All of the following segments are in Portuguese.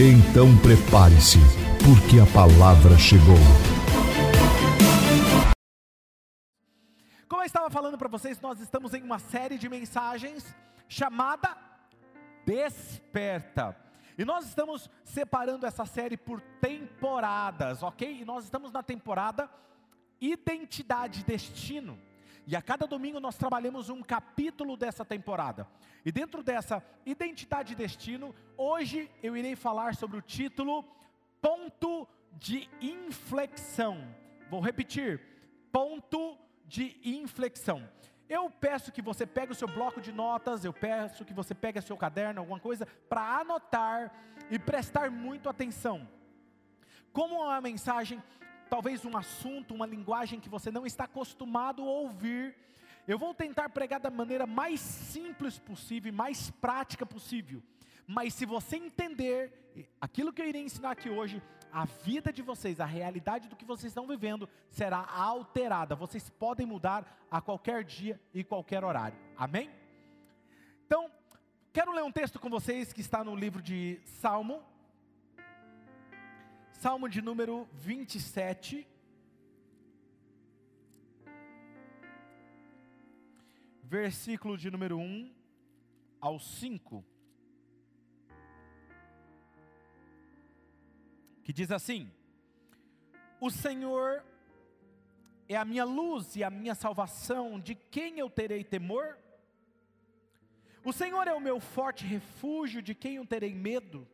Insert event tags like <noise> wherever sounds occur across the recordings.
Então prepare-se, porque a palavra chegou. Como eu estava falando para vocês, nós estamos em uma série de mensagens chamada Desperta. E nós estamos separando essa série por temporadas, ok? E nós estamos na temporada Identidade e Destino. E a cada domingo nós trabalhamos um capítulo dessa temporada. E dentro dessa identidade e destino, hoje eu irei falar sobre o título Ponto de Inflexão. Vou repetir: Ponto de Inflexão. Eu peço que você pegue o seu bloco de notas, eu peço que você pegue o seu caderno, alguma coisa, para anotar e prestar muito atenção. Como é uma mensagem, talvez um assunto, uma linguagem que você não está acostumado a ouvir, eu vou tentar pregar da maneira mais simples possível, mais prática possível. Mas se você entender aquilo que eu irei ensinar aqui hoje, a vida de vocês, a realidade do que vocês estão vivendo será alterada. Vocês podem mudar a qualquer dia e qualquer horário. Amém? Então, quero ler um texto com vocês que está no livro de Salmo. Salmo de número 27. Versículo de número 1 ao 5. que diz assim: O Senhor é a minha luz e a minha salvação, de quem eu terei temor? O Senhor é o meu forte refúgio, de quem eu terei medo?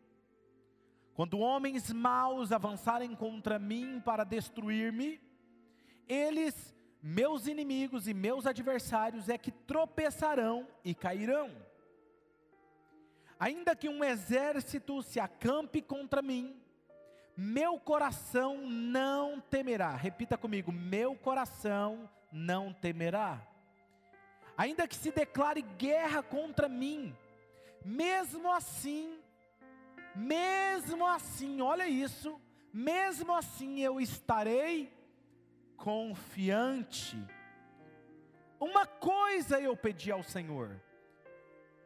Quando homens maus avançarem contra mim para destruir-me, eles, meus inimigos e meus adversários, é que tropeçarão e cairão. Ainda que um exército se acampe contra mim, meu coração não temerá. Repita comigo: meu coração não temerá. Ainda que se declare guerra contra mim, mesmo assim, mesmo assim, olha isso, mesmo assim eu estarei confiante. Uma coisa eu pedi ao Senhor,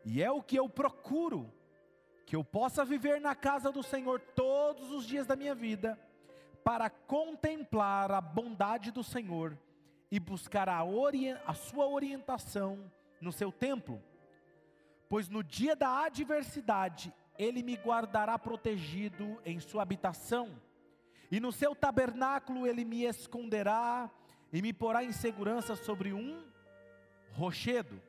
e é o que eu procuro, que eu possa viver na casa do Senhor todos os dias da minha vida, para contemplar a bondade do Senhor e buscar a, a sua orientação no seu templo. Pois no dia da adversidade, Ele me guardará protegido em sua habitação, e no seu tabernáculo Ele me esconderá e me porá em segurança sobre um rochedo.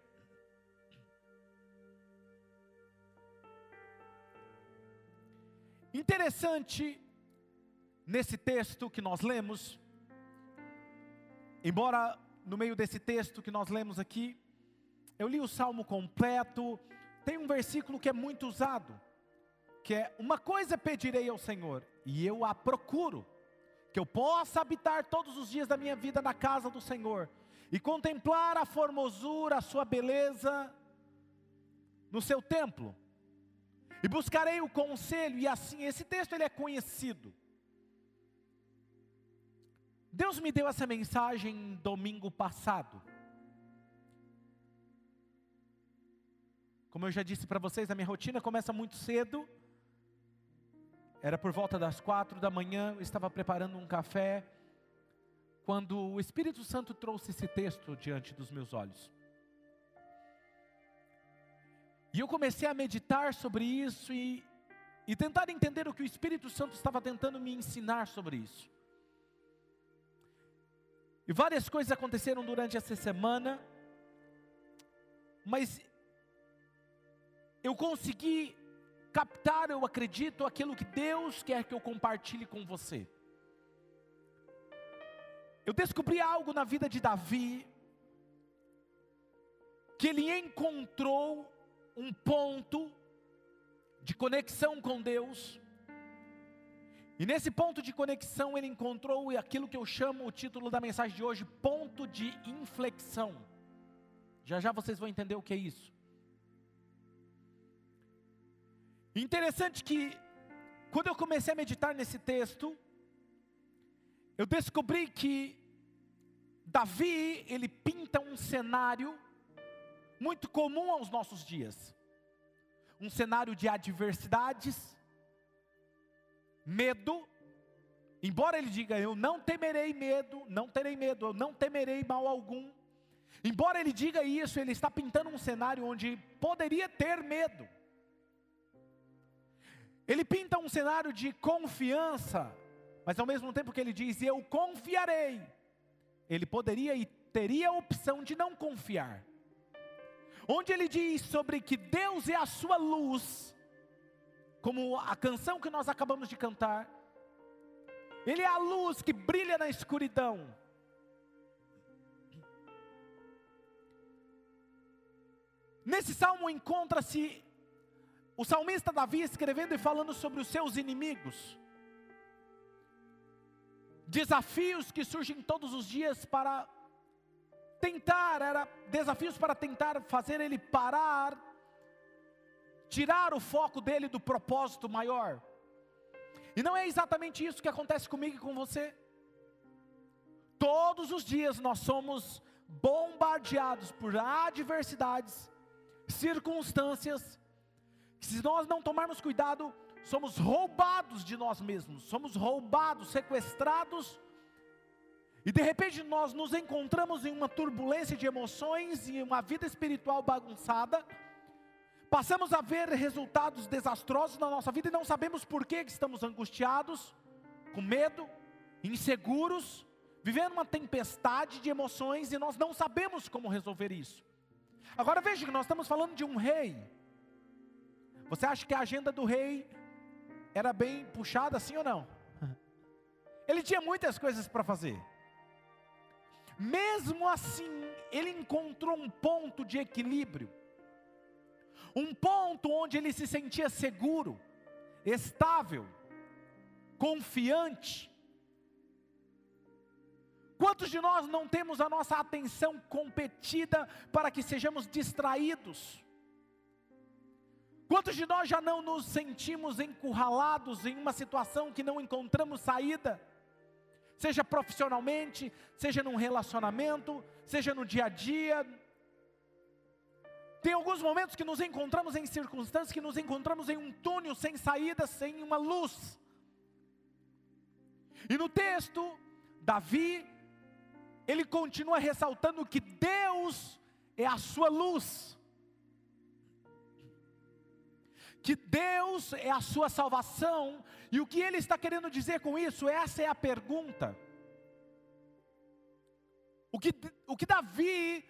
Interessante nesse texto que nós lemos, embora no meio desse texto que nós lemos aqui, eu li o salmo completo, tem um versículo que é muito usado, que é: Uma coisa pedirei ao Senhor, e eu a procuro, que eu possa habitar todos os dias da minha vida na casa do Senhor, e contemplar a formosura, a sua beleza no seu templo e buscarei o conselho, e assim, esse texto ele é conhecido. Deus me deu essa mensagem domingo passado. Como eu já disse para vocês, a minha rotina começa muito cedo. Era por volta das quatro da manhã, eu estava preparando um café, quando o Espírito Santo trouxe esse texto diante dos meus olhos. E eu comecei a meditar sobre isso e, e tentar entender o que o Espírito Santo estava tentando me ensinar sobre isso. E várias coisas aconteceram durante essa semana, mas eu consegui captar, eu acredito, aquilo que Deus quer que eu compartilhe com você. Eu descobri algo na vida de Davi, que ele encontrou um ponto de conexão com Deus, E nesse ponto de conexão ele encontrou aquilo que eu chamo o título da mensagem de hoje, ponto de inflexão. Já já vocês vão entender o que é isso. Interessante que quando eu comecei a meditar nesse texto, eu descobri que Davi, ele pinta um cenário muito comum aos nossos dias. Um cenário de adversidades, medo, embora ele diga eu não temerei medo, não terei medo, eu não temerei mal algum. Embora ele diga isso, ele está pintando um cenário onde poderia ter medo. Ele pinta um cenário de confiança, mas ao mesmo tempo que ele diz eu confiarei, ele poderia e teria a opção de não confiar. Onde ele diz sobre que Deus é a sua luz, como a canção que nós acabamos de cantar, Ele é a luz que brilha na escuridão. Nesse salmo encontra-se o salmista Davi escrevendo e falando sobre os seus inimigos, desafios que surgem todos os dias para tentar, era desafios para tentar fazer ele parar tirar o foco dele do propósito maior. E não é exatamente isso que acontece comigo e com você. Todos os dias nós somos bombardeados por adversidades, circunstâncias, se nós não tomarmos cuidado, somos roubados de nós mesmos, somos roubados, sequestrados, e de repente nós nos encontramos em uma turbulência de emoções e uma vida espiritual bagunçada, Passamos a ver resultados desastrosos na nossa vida e não sabemos por que estamos angustiados, com medo, inseguros, vivendo uma tempestade de emoções e nós não sabemos como resolver isso. Agora veja que nós estamos falando de um rei. Você acha que a agenda do rei era bem puxada assim ou não? <laughs> Ele tinha muitas coisas para fazer. Mesmo assim, ele encontrou um ponto de equilíbrio um ponto onde ele se sentia seguro, estável, confiante. Quantos de nós não temos a nossa atenção competida para que sejamos distraídos? Quantos de nós já não nos sentimos encurralados em uma situação que não encontramos saída? Seja profissionalmente, seja num relacionamento, seja no dia a dia, tem alguns momentos que nos encontramos em circunstâncias que nos encontramos em um túnel sem saída, sem uma luz. E no texto, Davi, ele continua ressaltando que Deus é a sua luz. Que Deus é a sua salvação, e o que ele está querendo dizer com isso? Essa é a pergunta. O que, o que Davi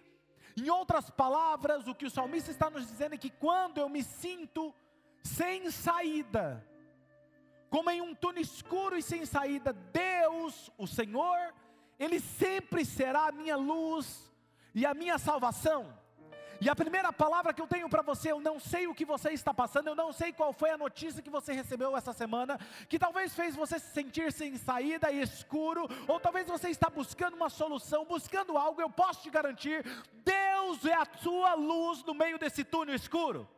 em outras palavras, o que o salmista está nos dizendo é que quando eu me sinto sem saída, como em um túnel escuro e sem saída, Deus, o Senhor, Ele sempre será a minha luz e a minha salvação. E a primeira palavra que eu tenho para você, eu não sei o que você está passando, eu não sei qual foi a notícia que você recebeu essa semana, que talvez fez você se sentir sem saída e escuro, ou talvez você está buscando uma solução, buscando algo, eu posso te garantir, Deus é a sua luz no meio desse túnel escuro.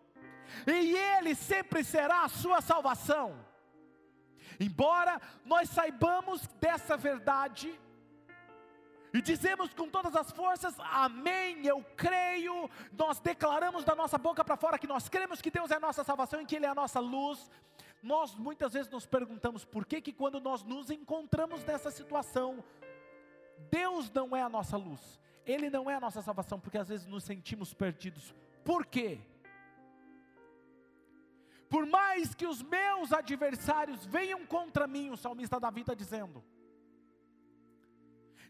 E Ele sempre será a sua salvação. Embora nós saibamos dessa verdade, e dizemos com todas as forças: Amém, eu creio. Nós declaramos da nossa boca para fora que nós cremos que Deus é a nossa salvação e que Ele é a nossa luz. Nós muitas vezes nos perguntamos por que, que quando nós nos encontramos nessa situação, Deus não é a nossa luz, Ele não é a nossa salvação, porque às vezes nos sentimos perdidos. Por quê? Por mais que os meus adversários venham contra mim, o salmista Davi está dizendo,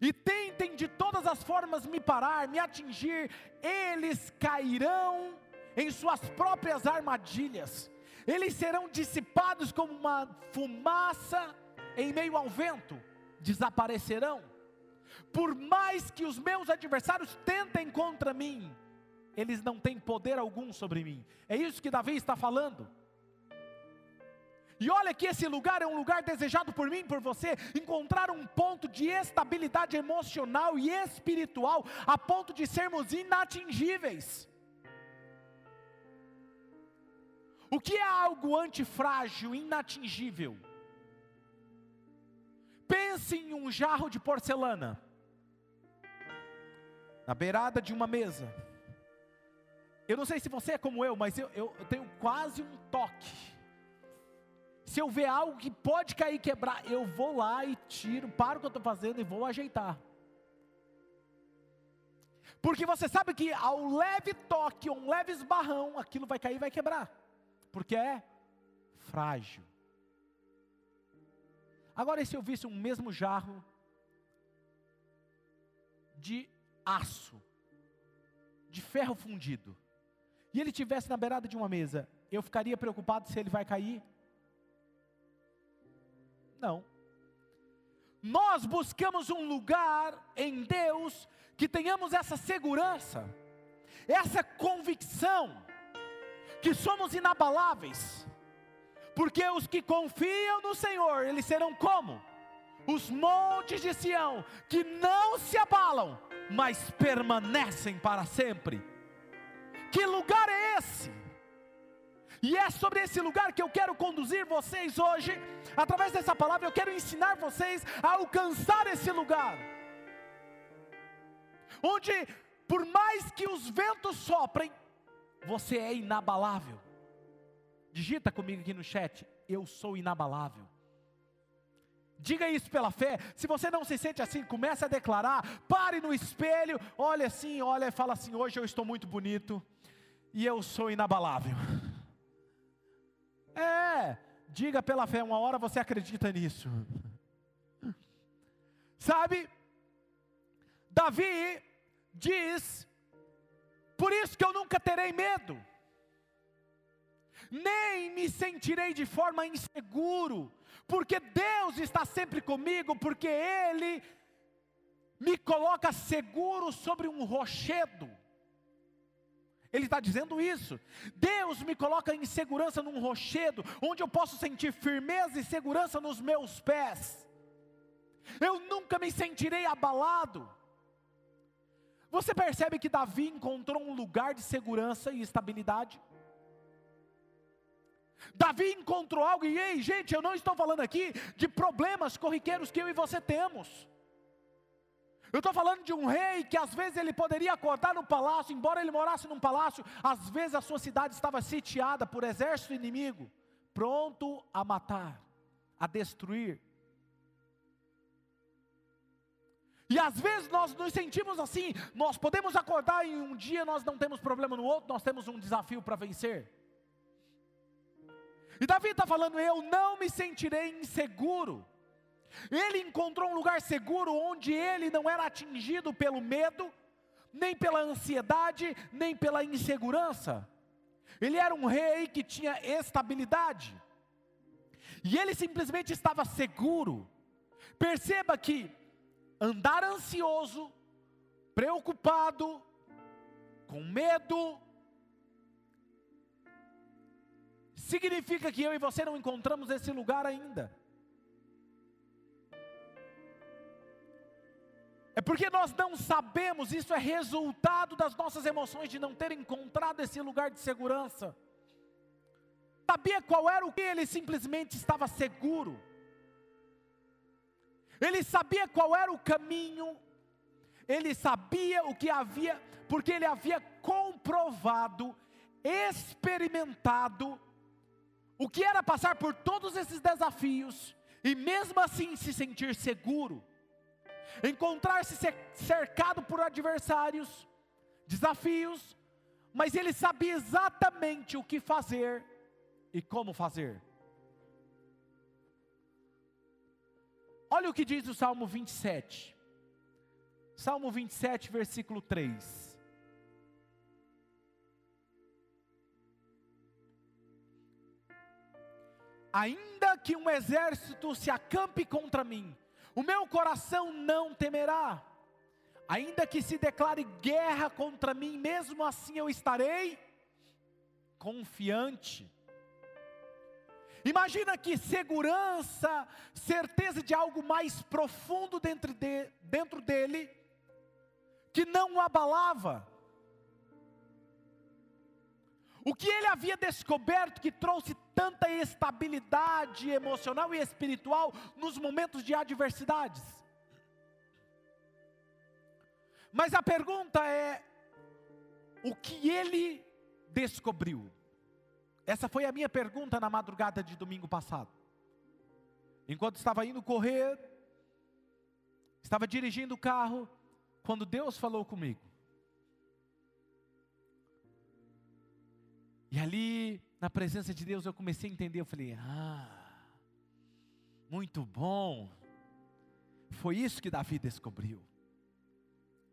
e tentem de todas as formas me parar, me atingir, eles cairão em suas próprias armadilhas, eles serão dissipados como uma fumaça em meio ao vento, desaparecerão. Por mais que os meus adversários tentem contra mim, eles não têm poder algum sobre mim. É isso que Davi está falando. E olha que esse lugar é um lugar desejado por mim e por você, encontrar um ponto de estabilidade emocional e espiritual, a ponto de sermos inatingíveis. O que é algo antifrágil, inatingível? Pense em um jarro de porcelana, na beirada de uma mesa. Eu não sei se você é como eu, mas eu, eu, eu tenho quase um toque. Se eu ver algo que pode cair quebrar, eu vou lá e tiro, paro o que eu estou fazendo e vou ajeitar. Porque você sabe que ao leve toque, um leve esbarrão, aquilo vai cair e vai quebrar. Porque é frágil. Agora, e se eu visse um mesmo jarro de aço, de ferro fundido, e ele tivesse na beirada de uma mesa, eu ficaria preocupado se ele vai cair? Não. Nós buscamos um lugar em Deus que tenhamos essa segurança, essa convicção, que somos inabaláveis porque os que confiam no Senhor, eles serão como? Os montes de Sião, que não se abalam, mas permanecem para sempre. Que lugar é esse? E é sobre esse lugar que eu quero conduzir vocês hoje, através dessa palavra, eu quero ensinar vocês a alcançar esse lugar, onde, por mais que os ventos soprem, você é inabalável. Digita comigo aqui no chat, eu sou inabalável. Diga isso pela fé. Se você não se sente assim, comece a declarar. Pare no espelho, olhe assim, olha e fala assim: hoje eu estou muito bonito e eu sou inabalável. <laughs> É, diga pela fé, uma hora você acredita nisso. Sabe? Davi diz: por isso que eu nunca terei medo nem me sentirei de forma inseguro, porque Deus está sempre comigo, porque Ele me coloca seguro sobre um rochedo. Ele está dizendo isso. Deus me coloca em segurança num rochedo, onde eu posso sentir firmeza e segurança nos meus pés. Eu nunca me sentirei abalado. Você percebe que Davi encontrou um lugar de segurança e estabilidade? Davi encontrou algo, e ei, gente, eu não estou falando aqui de problemas corriqueiros que eu e você temos. Eu estou falando de um rei que às vezes ele poderia acordar no palácio, embora ele morasse num palácio, às vezes a sua cidade estava sitiada por exército inimigo, pronto a matar, a destruir. E às vezes nós nos sentimos assim, nós podemos acordar e um dia nós não temos problema no outro, nós temos um desafio para vencer. E Davi está falando: Eu não me sentirei inseguro. Ele encontrou um lugar seguro onde ele não era atingido pelo medo, nem pela ansiedade, nem pela insegurança. Ele era um rei que tinha estabilidade. E ele simplesmente estava seguro. Perceba que andar ansioso, preocupado, com medo, significa que eu e você não encontramos esse lugar ainda. É porque nós não sabemos, isso é resultado das nossas emoções de não ter encontrado esse lugar de segurança. Sabia qual era o que ele simplesmente estava seguro. Ele sabia qual era o caminho, ele sabia o que havia, porque ele havia comprovado, experimentado o que era passar por todos esses desafios e mesmo assim se sentir seguro, encontrar-se cercado por adversários, desafios, mas ele sabia exatamente o que fazer e como fazer. Olha o que diz o Salmo 27. Salmo 27, versículo 3. ainda que um exército se acampe contra mim, o meu coração não temerá. Ainda que se declare guerra contra mim, mesmo assim eu estarei confiante. Imagina que segurança, certeza de algo mais profundo dentro, de, dentro dele, que não o abalava. O que ele havia descoberto que trouxe tanta estabilidade emocional e espiritual nos momentos de adversidades. Mas a pergunta é: o que ele descobriu? Essa foi a minha pergunta na madrugada de domingo passado. Enquanto estava indo correr, estava dirigindo o carro, quando Deus falou comigo. E ali, na presença de Deus, eu comecei a entender. Eu falei: Ah, muito bom. Foi isso que Davi descobriu.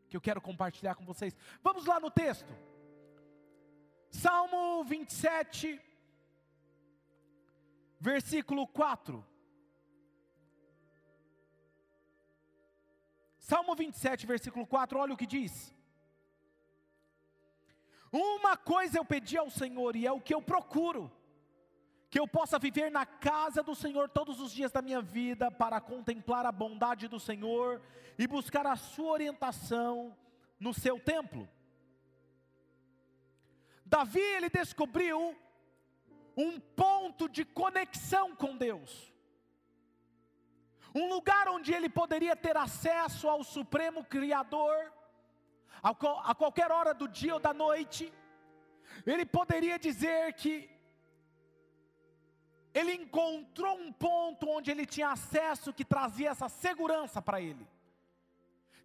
Que eu quero compartilhar com vocês. Vamos lá no texto. Salmo 27, versículo 4. Salmo 27, versículo 4, olha o que diz. Uma coisa eu pedi ao Senhor e é o que eu procuro, que eu possa viver na casa do Senhor todos os dias da minha vida, para contemplar a bondade do Senhor e buscar a sua orientação no seu templo. Davi ele descobriu um ponto de conexão com Deus. Um lugar onde ele poderia ter acesso ao Supremo Criador, a, qualquer hora do dia ou da noite. Ele poderia dizer que ele encontrou um ponto onde ele tinha acesso que trazia essa segurança para ele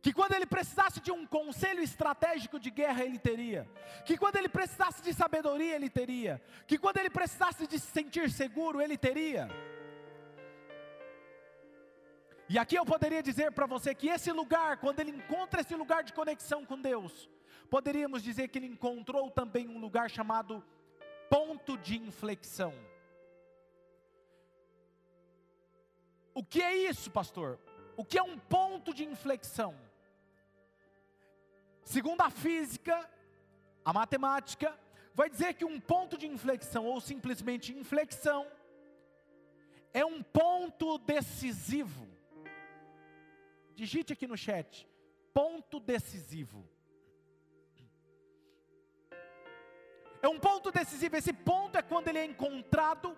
que quando ele precisasse de um conselho estratégico de guerra, ele teria, que quando ele precisasse de sabedoria, ele teria, que quando ele precisasse de se sentir seguro, ele teria. E aqui eu poderia dizer para você que esse lugar, quando ele encontra esse lugar de conexão com Deus, poderíamos dizer que ele encontrou também um lugar chamado ponto de inflexão. O que é isso, pastor? O que é um ponto de inflexão? Segundo a física, a matemática, vai dizer que um ponto de inflexão, ou simplesmente inflexão, é um ponto decisivo. Digite aqui no chat, ponto decisivo. É um ponto decisivo, esse ponto é quando ele é encontrado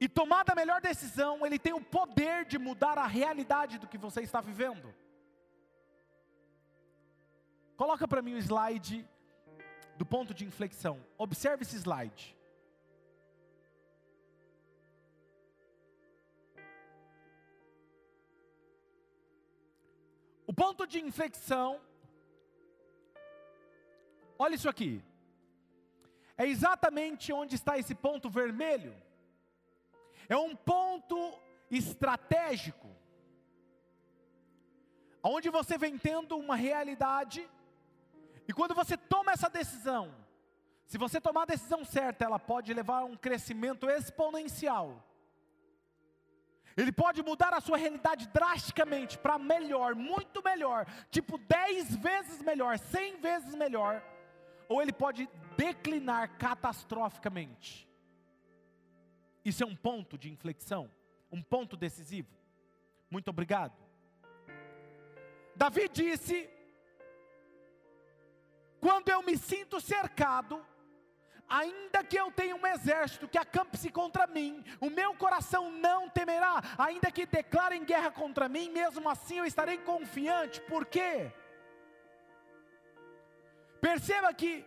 e tomada a melhor decisão, ele tem o poder de mudar a realidade do que você está vivendo. Coloca para mim o slide do ponto de inflexão. Observe esse slide. Ponto de inflexão, olha isso aqui, é exatamente onde está esse ponto vermelho. É um ponto estratégico, onde você vem tendo uma realidade e quando você toma essa decisão, se você tomar a decisão certa, ela pode levar a um crescimento exponencial. Ele pode mudar a sua realidade drasticamente para melhor, muito melhor, tipo 10 vezes melhor, 100 vezes melhor, ou ele pode declinar catastroficamente. Isso é um ponto de inflexão, um ponto decisivo. Muito obrigado. Davi disse quando eu me sinto cercado, ainda que eu tenha um exército que acampe-se contra mim, o meu coração não temerá, ainda que declarem guerra contra mim, mesmo assim eu estarei confiante, por quê? Perceba que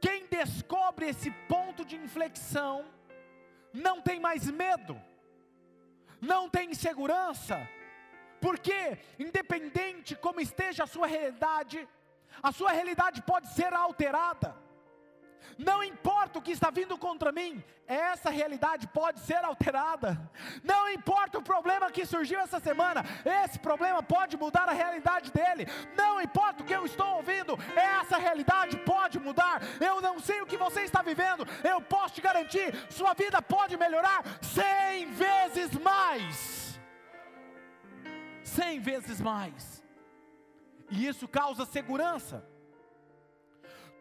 quem descobre esse ponto de inflexão, não tem mais medo, não tem insegurança, porque, independente como esteja a sua realidade, a sua realidade pode ser alterada. Não importa o que está vindo contra mim, essa realidade pode ser alterada. Não importa o problema que surgiu essa semana, esse problema pode mudar a realidade dele. Não importa o que eu estou ouvindo, essa realidade pode mudar. Eu não sei o que você está vivendo, eu posso te garantir: sua vida pode melhorar cem vezes mais. Cem vezes mais e isso causa segurança.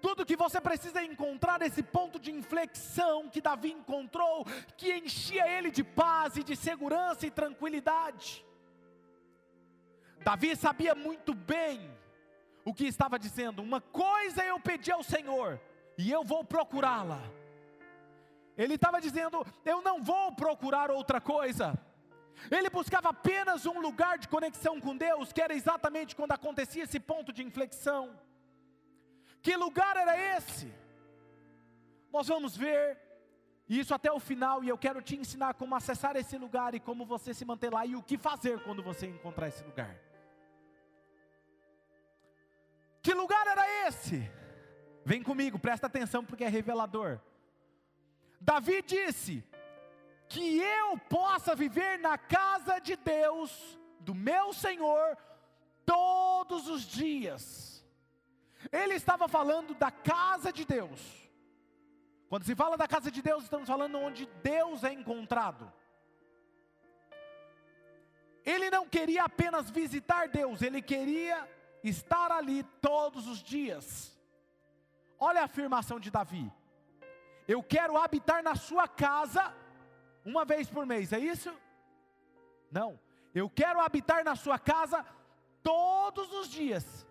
Tudo que você precisa é encontrar esse ponto de inflexão que Davi encontrou, que enchia ele de paz e de segurança e tranquilidade. Davi sabia muito bem o que estava dizendo. Uma coisa eu pedi ao Senhor, e eu vou procurá-la. Ele estava dizendo: eu não vou procurar outra coisa. Ele buscava apenas um lugar de conexão com Deus, que era exatamente quando acontecia esse ponto de inflexão. Que lugar era esse? Nós vamos ver isso até o final, e eu quero te ensinar como acessar esse lugar e como você se manter lá e o que fazer quando você encontrar esse lugar. Que lugar era esse? Vem comigo, presta atenção porque é revelador. Davi disse: Que eu possa viver na casa de Deus, do meu Senhor, todos os dias. Ele estava falando da casa de Deus. Quando se fala da casa de Deus, estamos falando onde Deus é encontrado. Ele não queria apenas visitar Deus, ele queria estar ali todos os dias. Olha a afirmação de Davi: Eu quero habitar na sua casa uma vez por mês, é isso? Não, eu quero habitar na sua casa todos os dias.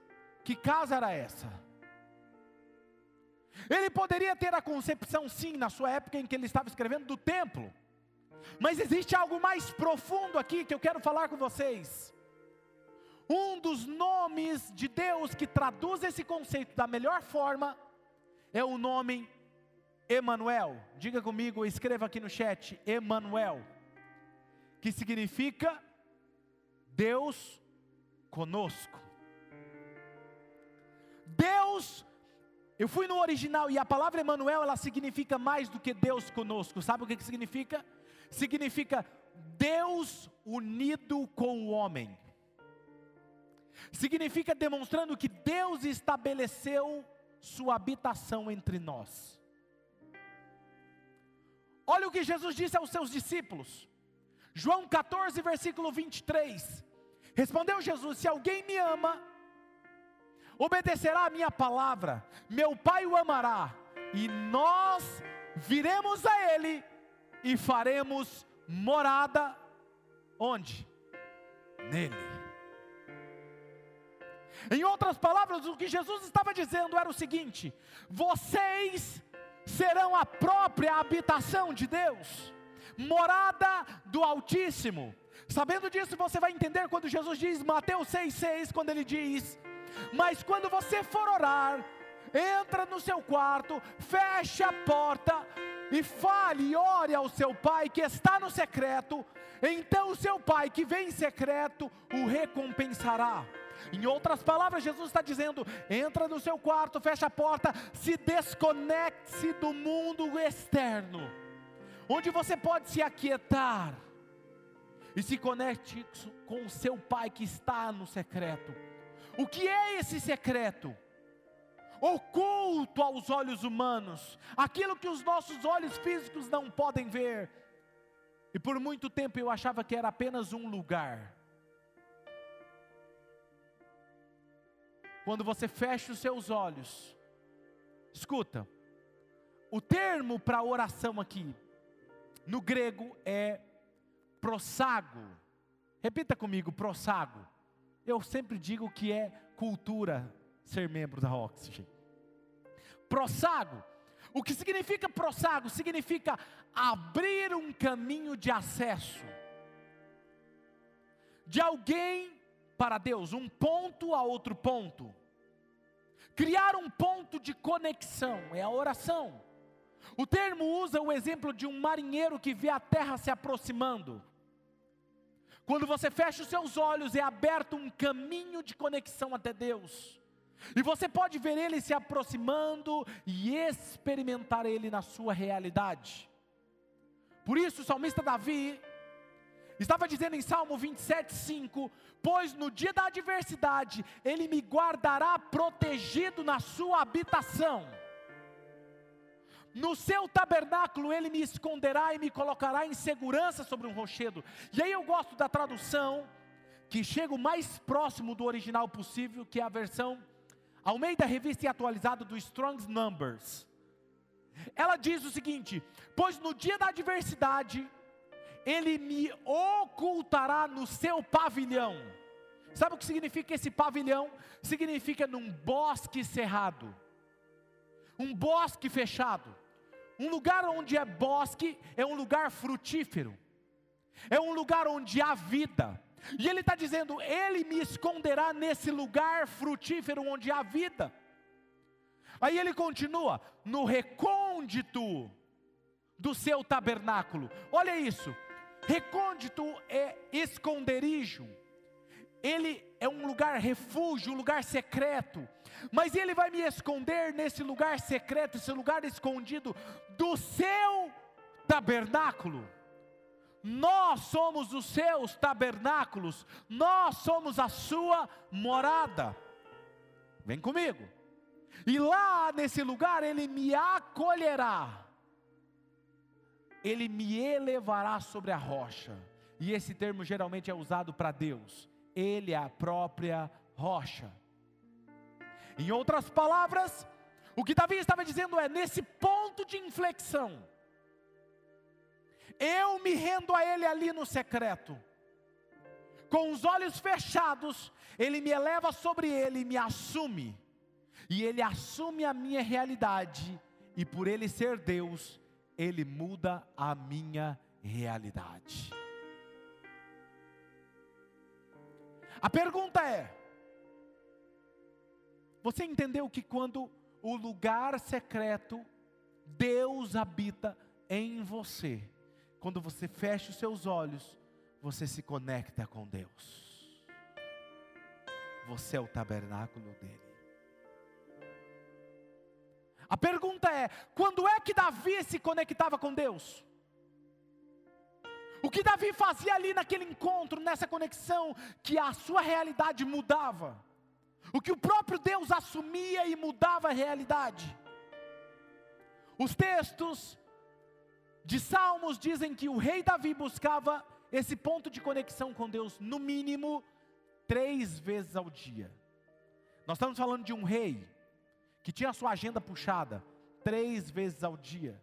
Que casa era essa? Ele poderia ter a concepção, sim, na sua época em que ele estava escrevendo, do templo. Mas existe algo mais profundo aqui que eu quero falar com vocês. Um dos nomes de Deus que traduz esse conceito da melhor forma é o nome Emanuel. Diga comigo, escreva aqui no chat, Emanuel, que significa Deus conosco. Deus eu fui no original e a palavra Emanuel ela significa mais do que Deus conosco. Sabe o que, que significa? Significa Deus unido com o homem significa demonstrando que Deus estabeleceu sua habitação entre nós. Olha o que Jesus disse aos seus discípulos, João 14, versículo 23. Respondeu Jesus: Se alguém me ama, obedecerá a minha palavra, meu Pai o amará, e nós viremos a Ele e faremos morada, onde? Nele. Em outras palavras, o que Jesus estava dizendo era o seguinte: vocês serão a própria habitação de Deus, morada do Altíssimo. Sabendo disso, você vai entender quando Jesus diz, Mateus 6,6, quando ele diz: Mas quando você for orar, entra no seu quarto, feche a porta e fale e ore ao seu pai que está no secreto, então o seu pai que vem em secreto o recompensará. Em outras palavras, Jesus está dizendo: entra no seu quarto, fecha a porta, se desconecte do mundo externo, onde você pode se aquietar e se conecte com o seu Pai que está no secreto. O que é esse secreto? Oculto aos olhos humanos, aquilo que os nossos olhos físicos não podem ver. E por muito tempo eu achava que era apenas um lugar quando você fecha os seus olhos, escuta, o termo para oração aqui, no grego é prosago. Repita comigo, prosago. Eu sempre digo que é cultura ser membro da Oxygen. Prosago. O que significa prosago? Significa abrir um caminho de acesso de alguém para Deus, um ponto a outro ponto. Criar um ponto de conexão é a oração. O termo usa o exemplo de um marinheiro que vê a terra se aproximando. Quando você fecha os seus olhos, é aberto um caminho de conexão até Deus. E você pode ver ele se aproximando e experimentar ele na sua realidade. Por isso, o salmista Davi Estava dizendo em Salmo 27, 5: Pois no dia da adversidade, Ele me guardará protegido na sua habitação. No seu tabernáculo ele me esconderá e me colocará em segurança sobre um rochedo. E aí eu gosto da tradução que chega o mais próximo do original possível, que é a versão ao meio da revista e atualizada do Strong's Numbers, ela diz o seguinte: Pois no dia da adversidade, ele me ocultará no seu pavilhão. Sabe o que significa esse pavilhão? Significa num bosque cerrado, um bosque fechado. Um lugar onde é bosque é um lugar frutífero, é um lugar onde há vida. E ele está dizendo: Ele me esconderá nesse lugar frutífero onde há vida. Aí ele continua: no recôndito do seu tabernáculo. Olha isso. Recôndito é esconderijo. Ele é um lugar refúgio, um lugar secreto. Mas ele vai me esconder nesse lugar secreto, esse lugar escondido do seu tabernáculo. Nós somos os seus tabernáculos, nós somos a sua morada. Vem comigo. E lá nesse lugar ele me acolherá, ele me elevará sobre a rocha. E esse termo geralmente é usado para Deus, ele é a própria rocha. Em outras palavras, o que Davi estava dizendo é: nesse ponto de inflexão, eu me rendo a Ele ali no secreto, com os olhos fechados, Ele me eleva sobre Ele e me assume e Ele assume a minha realidade, e por Ele ser Deus, Ele muda a minha realidade. A pergunta é: você entendeu que quando o lugar secreto, Deus habita em você, quando você fecha os seus olhos, você se conecta com Deus. Você é o tabernáculo dele. A pergunta é: quando é que Davi se conectava com Deus? O que Davi fazia ali naquele encontro, nessa conexão, que a sua realidade mudava? O que o próprio Deus assumia e mudava a realidade? Os textos de Salmos dizem que o rei Davi buscava esse ponto de conexão com Deus, no mínimo, três vezes ao dia. Nós estamos falando de um rei que tinha a sua agenda puxada três vezes ao dia.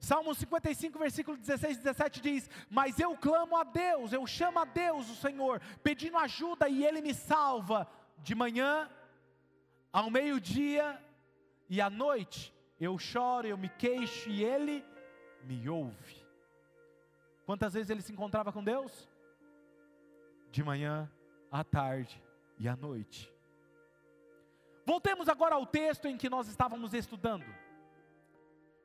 Salmo 55, versículo 16 e 17 diz: Mas eu clamo a Deus, eu chamo a Deus, o Senhor, pedindo ajuda e Ele me salva de manhã, ao meio-dia e à noite. Eu choro, eu me queixo e Ele me ouve. Quantas vezes ele se encontrava com Deus? De manhã, à tarde e à noite. Voltemos agora ao texto em que nós estávamos estudando.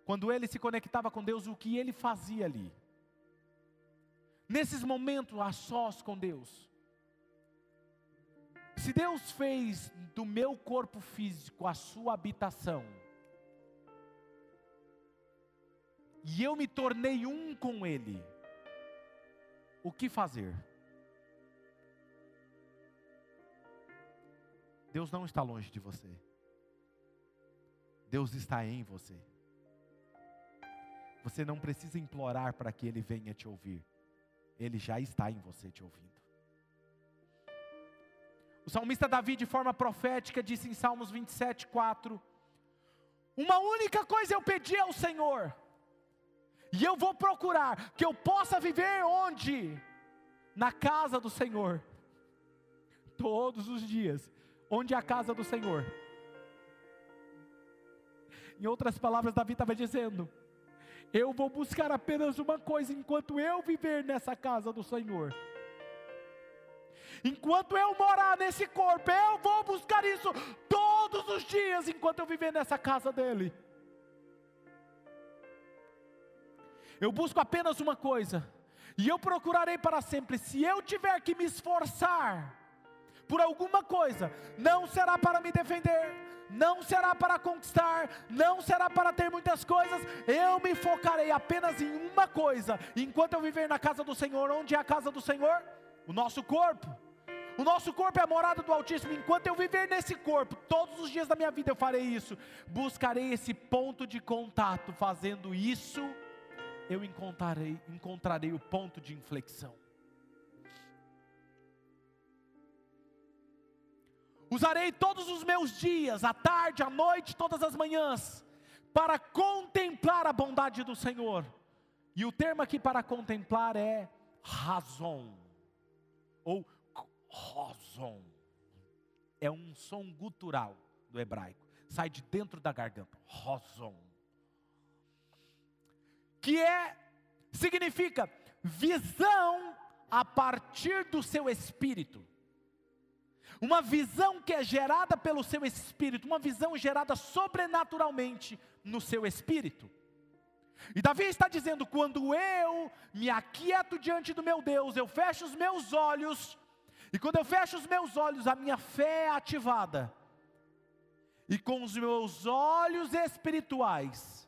Quando ele se conectava com Deus, o que ele fazia ali? Nesses momentos a sós com Deus. Se Deus fez do meu corpo físico a sua habitação, e eu me tornei um com Ele, o que fazer? Deus não está longe de você. Deus está em você. Você não precisa implorar para que Ele venha te ouvir. Ele já está em você te ouvindo. O salmista Davi, de forma profética, disse em Salmos 27, 4: Uma única coisa eu pedi ao Senhor, e eu vou procurar que eu possa viver onde? Na casa do Senhor, todos os dias, Onde é a casa do Senhor? Em outras palavras, Davi estava dizendo: Eu vou buscar apenas uma coisa enquanto eu viver nessa casa do Senhor. Enquanto eu morar nesse corpo, eu vou buscar isso todos os dias enquanto eu viver nessa casa dele. Eu busco apenas uma coisa, e eu procurarei para sempre. Se eu tiver que me esforçar, por alguma coisa, não será para me defender, não será para conquistar, não será para ter muitas coisas, eu me focarei apenas em uma coisa, enquanto eu viver na casa do Senhor, onde é a casa do Senhor? O nosso corpo. O nosso corpo é a morada do Altíssimo. Enquanto eu viver nesse corpo, todos os dias da minha vida eu farei isso. Buscarei esse ponto de contato. Fazendo isso, eu encontrarei, encontrarei o ponto de inflexão. Usarei todos os meus dias, à tarde, à noite, todas as manhãs, para contemplar a bondade do Senhor. E o termo aqui para contemplar é razão, ou roson. É um som gutural do hebraico, sai de dentro da garganta, roson. Que é, significa visão a partir do seu espírito uma visão que é gerada pelo seu espírito, uma visão gerada sobrenaturalmente no seu espírito. E Davi está dizendo: quando eu me aquieto diante do meu Deus, eu fecho os meus olhos, e quando eu fecho os meus olhos, a minha fé é ativada, e com os meus olhos espirituais,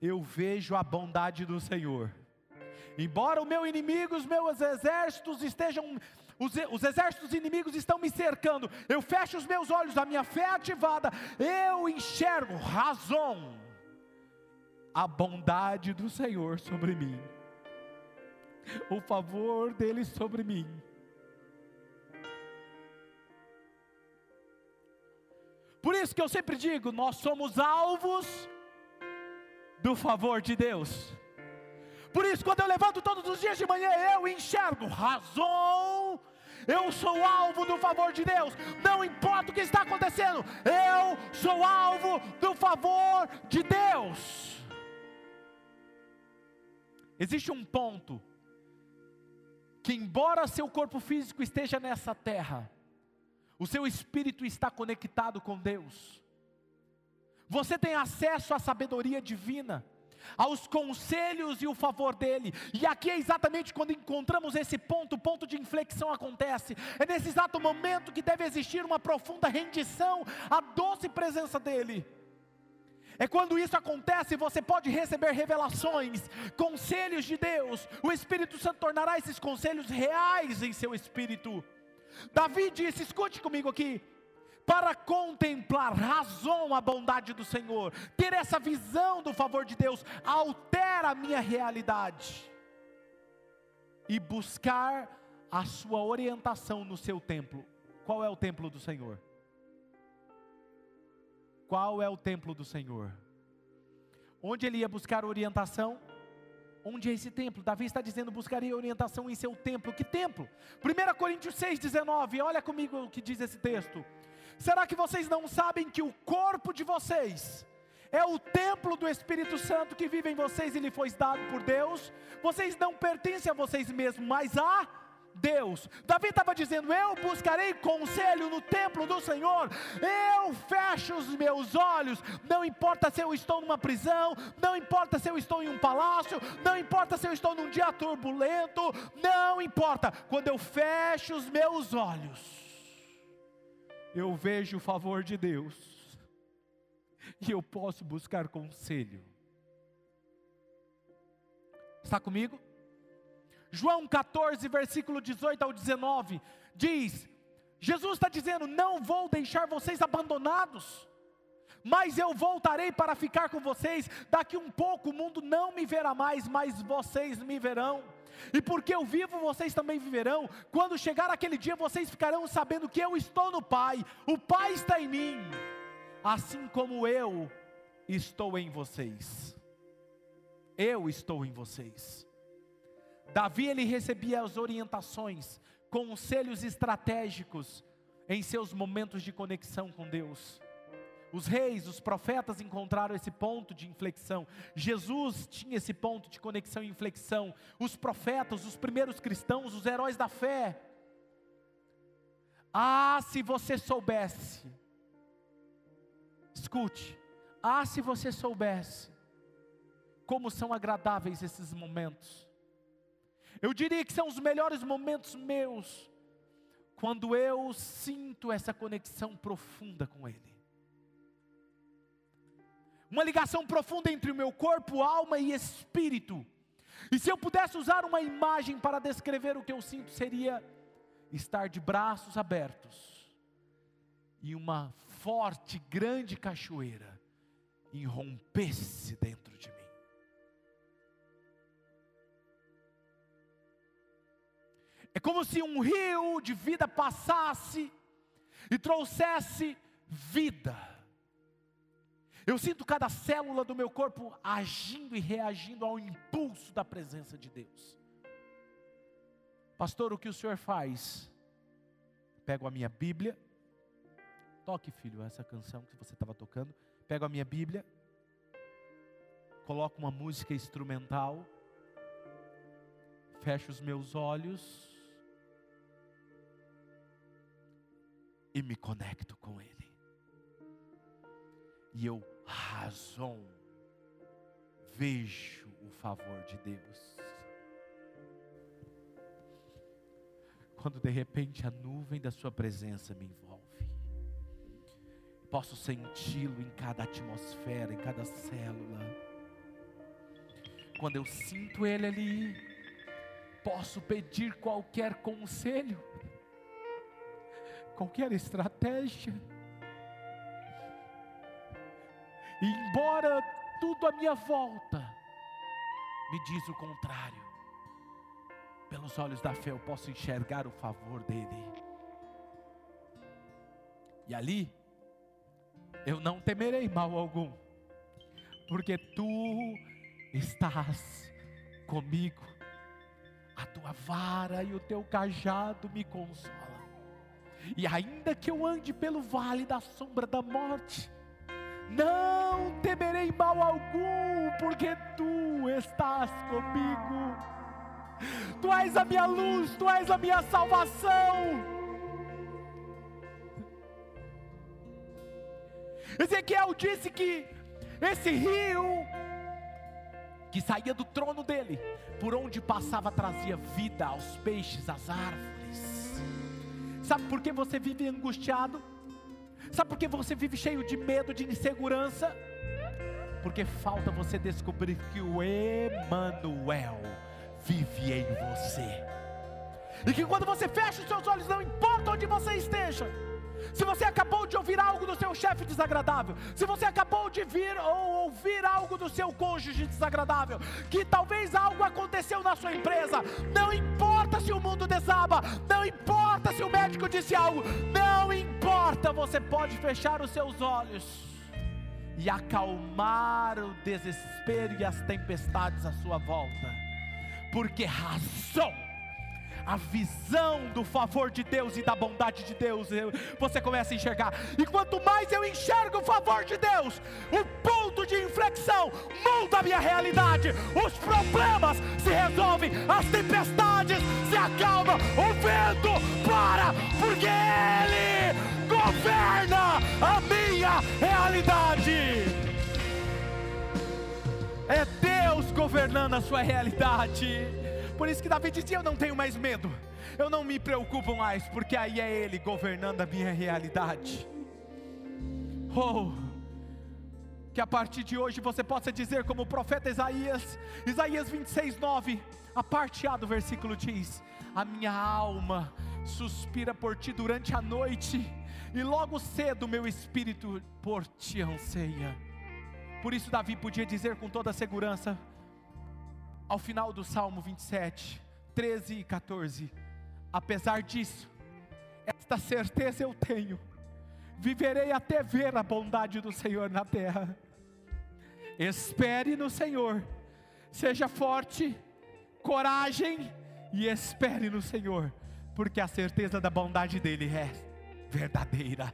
eu vejo a bondade do Senhor. Embora o meu inimigo, os meus exércitos estejam os, os, exércitos inimigos estão me cercando. Eu fecho os meus olhos, a minha fé é ativada. Eu enxergo razão, a bondade do Senhor sobre mim, o favor dele sobre mim. Por isso que eu sempre digo: nós somos alvos do favor de Deus. Por isso, quando eu levanto todos os dias de manhã, eu enxergo razão. Eu sou alvo do favor de Deus. Não importa o que está acontecendo, eu sou alvo do favor de Deus. Existe um ponto que, embora seu corpo físico esteja nessa terra, o seu espírito está conectado com Deus. Você tem acesso à sabedoria divina aos conselhos e o favor dele. E aqui é exatamente quando encontramos esse ponto, o ponto de inflexão acontece. É nesse exato momento que deve existir uma profunda rendição à doce presença dele. É quando isso acontece, você pode receber revelações, conselhos de Deus. O Espírito Santo tornará esses conselhos reais em seu espírito. Davi disse: escute comigo aqui para contemplar razão a bondade do Senhor, ter essa visão do favor de Deus, altera a minha realidade e buscar a sua orientação no seu templo. Qual é o templo do Senhor? Qual é o templo do Senhor? Onde ele ia buscar orientação? Onde é esse templo? Davi está dizendo: buscaria orientação em seu templo. Que templo? 1 Coríntios 6,19. Olha comigo o que diz esse texto. Será que vocês não sabem que o corpo de vocês é o templo do Espírito Santo que vive em vocês e lhe foi dado por Deus? Vocês não pertencem a vocês mesmos, mas a Deus. Davi estava dizendo: Eu buscarei conselho no templo do Senhor, eu fecho os meus olhos, não importa se eu estou numa prisão, não importa se eu estou em um palácio, não importa se eu estou num dia turbulento, não importa, quando eu fecho os meus olhos eu vejo o favor de Deus e eu posso buscar conselho. Está comigo? João 14, versículo 18 ao 19, diz: Jesus está dizendo: Não vou deixar vocês abandonados, mas eu voltarei para ficar com vocês. Daqui um pouco o mundo não me verá mais, mas vocês me verão. E porque eu vivo, vocês também viverão. Quando chegar aquele dia, vocês ficarão sabendo que eu estou no Pai, o Pai está em mim, assim como eu estou em vocês. Eu estou em vocês. Davi ele recebia as orientações, conselhos estratégicos em seus momentos de conexão com Deus. Os reis, os profetas encontraram esse ponto de inflexão. Jesus tinha esse ponto de conexão e inflexão. Os profetas, os primeiros cristãos, os heróis da fé. Ah, se você soubesse. Escute. Ah, se você soubesse como são agradáveis esses momentos. Eu diria que são os melhores momentos meus quando eu sinto essa conexão profunda com Ele uma ligação profunda entre o meu corpo, alma e espírito. E se eu pudesse usar uma imagem para descrever o que eu sinto, seria estar de braços abertos e uma forte, grande cachoeira irrompesse dentro de mim. É como se um rio de vida passasse e trouxesse vida. Eu sinto cada célula do meu corpo agindo e reagindo ao impulso da presença de Deus. Pastor, o que o senhor faz? Pego a minha Bíblia, toque, filho, essa canção que você estava tocando. Pego a minha Bíblia, coloco uma música instrumental, fecho os meus olhos e me conecto com Ele. E eu razão, vejo o favor de Deus. Quando de repente a nuvem da Sua presença me envolve, posso senti-lo em cada atmosfera, em cada célula. Quando eu sinto Ele ali, posso pedir qualquer conselho, qualquer estratégia E embora tudo à minha volta me diz o contrário, pelos olhos da fé eu posso enxergar o favor dele. E ali eu não temerei mal algum, porque tu estás comigo. A tua vara e o teu cajado me consolam. E ainda que eu ande pelo vale da sombra da morte, não temerei mal algum, porque tu estás comigo. Tu és a minha luz, tu és a minha salvação. Ezequiel disse que esse rio que saía do trono dele, por onde passava trazia vida aos peixes, às árvores. Sabe por que você vive angustiado? Sabe por que você vive cheio de medo, de insegurança? Porque falta você descobrir que o Emanuel vive em você. E que quando você fecha os seus olhos, não importa onde você esteja, se você acabou de ouvir algo do seu chefe desagradável, se você acabou de vir ou ouvir algo do seu cônjuge desagradável, que talvez algo aconteceu na sua empresa, não importa se o mundo desaba, não importa se o médico disse algo, não importa, você pode fechar os seus olhos e acalmar o desespero e as tempestades à sua volta, porque razão a visão do favor de Deus e da bondade de Deus, você começa a enxergar. E quanto mais eu enxergo o favor de Deus, o ponto de inflexão muda a minha realidade. Os problemas se resolvem, as tempestades se acalmam, o vento para, porque Ele governa a minha realidade. É Deus governando a sua realidade. Por isso que Davi dizia: Eu não tenho mais medo, eu não me preocupo mais, porque aí é Ele governando a minha realidade. Oh, que a partir de hoje você possa dizer, como o profeta Isaías, Isaías 26, 9, a parte A do versículo diz: A minha alma suspira por ti durante a noite, e logo cedo meu espírito por ti anseia. Por isso, Davi podia dizer com toda segurança: ao final do Salmo 27, 13 e 14. Apesar disso, esta certeza eu tenho, viverei até ver a bondade do Senhor na terra. Espere no Senhor, seja forte, coragem e espere no Senhor, porque a certeza da bondade dEle é verdadeira.